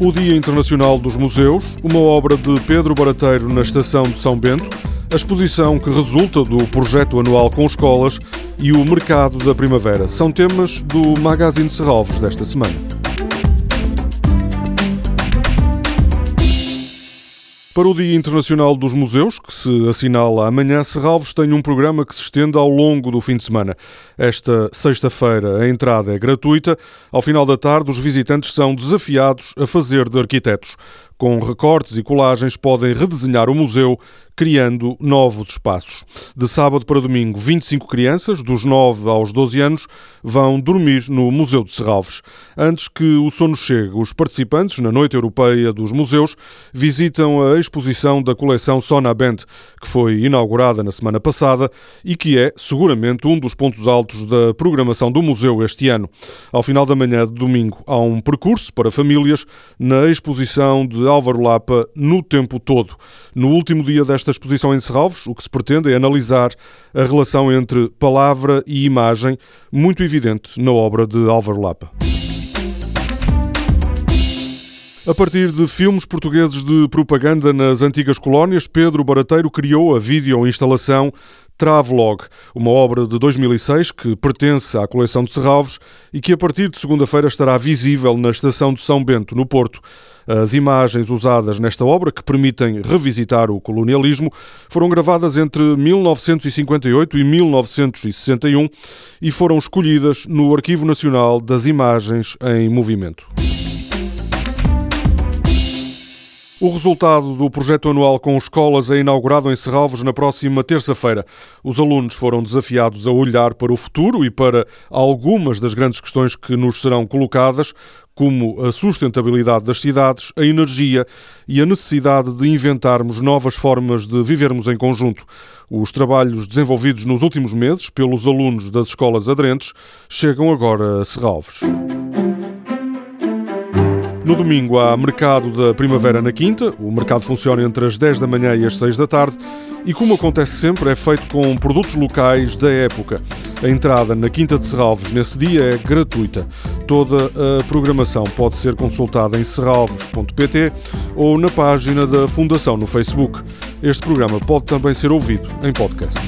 o Dia Internacional dos Museus, uma obra de Pedro Barateiro na Estação de São Bento, a exposição que resulta do projeto anual com escolas e o mercado da primavera são temas do Magazine Serralves desta semana. Para o Dia Internacional dos Museus, que se assinala amanhã, Serralves tem um programa que se estende ao longo do fim de semana. Esta sexta-feira a entrada é gratuita. Ao final da tarde, os visitantes são desafiados a fazer de arquitetos. Com recortes e colagens, podem redesenhar o museu criando novos espaços. De sábado para domingo, 25 crianças, dos 9 aos 12 anos, vão dormir no Museu de Serralves. Antes que o sono chegue, os participantes, na Noite Europeia dos Museus, visitam a exposição da coleção Sona Band, que foi inaugurada na semana passada e que é, seguramente, um dos pontos altos da programação do museu este ano. Ao final da manhã de domingo, há um percurso para famílias na exposição de Álvaro Lapa no tempo todo. No último dia desta esta exposição em Serralves, o que se pretende é analisar a relação entre palavra e imagem, muito evidente na obra de Álvaro Lapa. A partir de filmes portugueses de propaganda nas antigas colónias, Pedro Barateiro criou a vídeo-instalação Travelog, uma obra de 2006 que pertence à coleção de Serralves e que a partir de segunda-feira estará visível na estação de São Bento, no Porto. As imagens usadas nesta obra, que permitem revisitar o colonialismo, foram gravadas entre 1958 e 1961 e foram escolhidas no Arquivo Nacional das Imagens em Movimento. O resultado do projeto anual com escolas é inaugurado em Serralvos na próxima terça-feira. Os alunos foram desafiados a olhar para o futuro e para algumas das grandes questões que nos serão colocadas, como a sustentabilidade das cidades, a energia e a necessidade de inventarmos novas formas de vivermos em conjunto. Os trabalhos desenvolvidos nos últimos meses pelos alunos das escolas aderentes chegam agora a Serralvos. No domingo há mercado da primavera na quinta. O mercado funciona entre as 10 da manhã e as 6 da tarde e, como acontece sempre, é feito com produtos locais da época. A entrada na Quinta de Serralves nesse dia é gratuita. Toda a programação pode ser consultada em serralves.pt ou na página da Fundação no Facebook. Este programa pode também ser ouvido em podcast.